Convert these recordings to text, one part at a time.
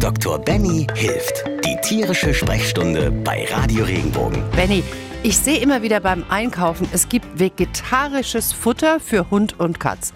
Dr. Benny hilft. Die tierische Sprechstunde bei Radio Regenbogen. Benny, ich sehe immer wieder beim Einkaufen, es gibt vegetarisches Futter für Hund und Katz.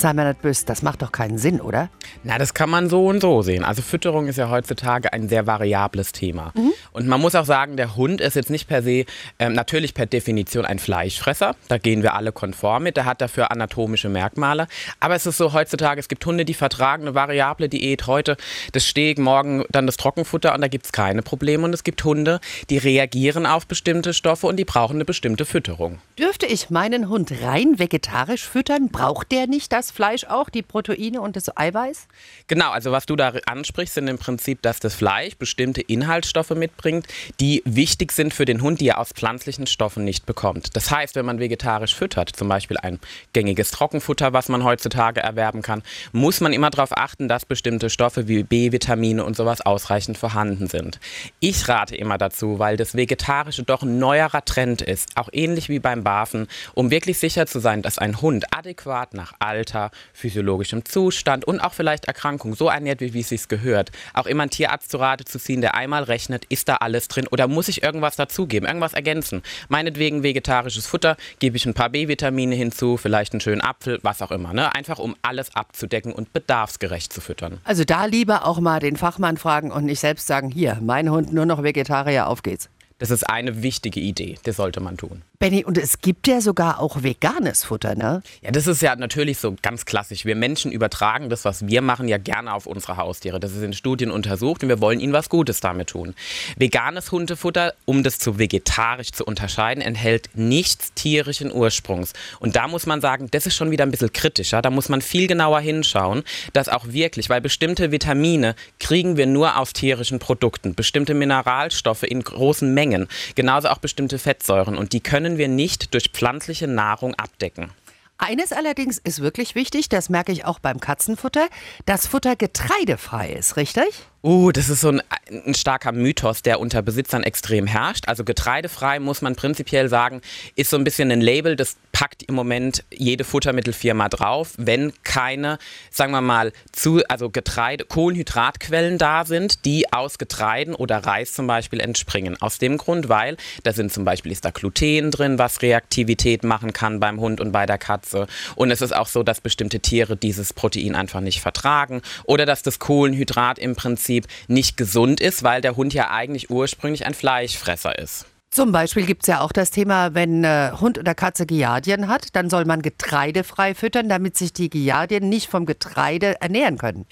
Sei mir nicht böse, das macht doch keinen Sinn, oder? Na, das kann man so und so sehen. Also Fütterung ist ja heutzutage ein sehr variables Thema. Mhm. Und man muss auch sagen, der Hund ist jetzt nicht per se, ähm, natürlich per Definition ein Fleischfresser. Da gehen wir alle konform mit. Der hat dafür anatomische Merkmale. Aber es ist so heutzutage, es gibt Hunde, die vertragen eine variable Diät. Heute das Steg, morgen dann das Trockenfutter und da gibt es keine Probleme. Und es gibt Hunde, die reagieren auf bestimmte Stoffe und die brauchen eine bestimmte Fütterung. Dürfte ich meinen Hund rein vegetarisch füttern? Braucht der nicht das Fleisch auch, die Proteine und das Eiweiß? Genau, also was du da ansprichst, sind im Prinzip, dass das Fleisch bestimmte Inhaltsstoffe mitbringt, die wichtig sind für den Hund, die er aus pflanzlichen Stoffen nicht bekommt. Das heißt, wenn man vegetarisch füttert, zum Beispiel ein gängiges Trockenfutter, was man heutzutage erwerben kann, muss man immer darauf achten, dass bestimmte Stoffe wie B-Vitamine und sowas ausreichend vorhanden sind. Ich rate immer dazu, weil das Vegetarische doch ein neuerer Trend ist, auch ähnlich wie beim Barfen, um wirklich sicher zu sein, dass ein Hund adäquat nach Alter, Alter, physiologischem Zustand und auch vielleicht Erkrankung so ernährt, wie, wie es sich gehört. Auch immer einen Tierarzt zu Rate zu ziehen, der einmal rechnet, ist da alles drin oder muss ich irgendwas dazugeben, irgendwas ergänzen. Meinetwegen vegetarisches Futter, gebe ich ein paar B-Vitamine hinzu, vielleicht einen schönen Apfel, was auch immer. Ne? Einfach um alles abzudecken und bedarfsgerecht zu füttern. Also da lieber auch mal den Fachmann fragen und nicht selbst sagen, hier, mein Hund nur noch Vegetarier, auf geht's. Das ist eine wichtige Idee, das sollte man tun. Benny, und es gibt ja sogar auch veganes Futter, ne? Ja, das ist ja natürlich so ganz klassisch. Wir Menschen übertragen das, was wir machen, ja gerne auf unsere Haustiere. Das ist in Studien untersucht und wir wollen ihnen was Gutes damit tun. Veganes Hundefutter, um das zu vegetarisch zu unterscheiden, enthält nichts tierischen Ursprungs. Und da muss man sagen, das ist schon wieder ein bisschen kritischer. Da muss man viel genauer hinschauen, dass auch wirklich, weil bestimmte Vitamine kriegen wir nur aus tierischen Produkten, bestimmte Mineralstoffe in großen Mengen, genauso auch bestimmte Fettsäuren und die können können wir nicht durch pflanzliche Nahrung abdecken. Eines allerdings ist wirklich wichtig, das merke ich auch beim Katzenfutter, dass Futter getreidefrei ist, richtig? Uh, das ist so ein, ein, starker Mythos, der unter Besitzern extrem herrscht. Also getreidefrei muss man prinzipiell sagen, ist so ein bisschen ein Label, das packt im Moment jede Futtermittelfirma drauf, wenn keine, sagen wir mal, zu, also Getreide, Kohlenhydratquellen da sind, die aus Getreiden oder Reis zum Beispiel entspringen. Aus dem Grund, weil da sind zum Beispiel ist da Gluten drin, was Reaktivität machen kann beim Hund und bei der Katze. Und es ist auch so, dass bestimmte Tiere dieses Protein einfach nicht vertragen oder dass das Kohlenhydrat im Prinzip Prinzip nicht gesund ist, weil der Hund ja eigentlich ursprünglich ein Fleischfresser ist. Zum Beispiel gibt es ja auch das Thema, wenn äh, Hund oder Katze Giardien hat, dann soll man getreidefrei füttern, damit sich die Giardien nicht vom Getreide ernähren können.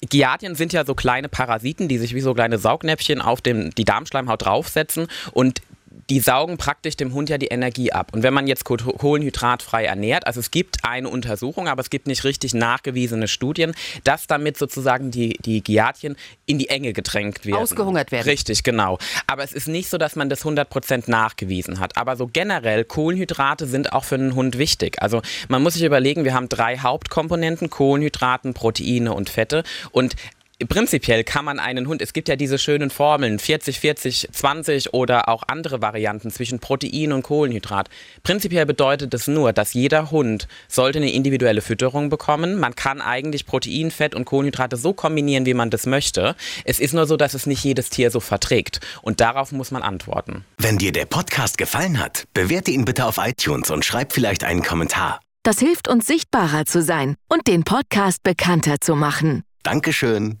Giardien sind ja so kleine Parasiten, die sich wie so kleine Saugnäpfchen auf dem, die Darmschleimhaut draufsetzen und die saugen praktisch dem Hund ja die Energie ab. Und wenn man jetzt kohlenhydratfrei ernährt, also es gibt eine Untersuchung, aber es gibt nicht richtig nachgewiesene Studien, dass damit sozusagen die, die Giardien in die Enge gedrängt werden. Ausgehungert werden. Richtig, genau. Aber es ist nicht so, dass man das 100% nachgewiesen hat. Aber so generell, Kohlenhydrate sind auch für einen Hund wichtig. Also man muss sich überlegen, wir haben drei Hauptkomponenten, Kohlenhydraten, Proteine und Fette. Und Prinzipiell kann man einen Hund, es gibt ja diese schönen Formeln, 40, 40, 20 oder auch andere Varianten zwischen Protein und Kohlenhydrat. Prinzipiell bedeutet das nur, dass jeder Hund sollte eine individuelle Fütterung bekommen. Man kann eigentlich Protein, Fett und Kohlenhydrate so kombinieren, wie man das möchte. Es ist nur so, dass es nicht jedes Tier so verträgt. Und darauf muss man antworten. Wenn dir der Podcast gefallen hat, bewerte ihn bitte auf iTunes und schreib vielleicht einen Kommentar. Das hilft uns sichtbarer zu sein und den Podcast bekannter zu machen. Dankeschön.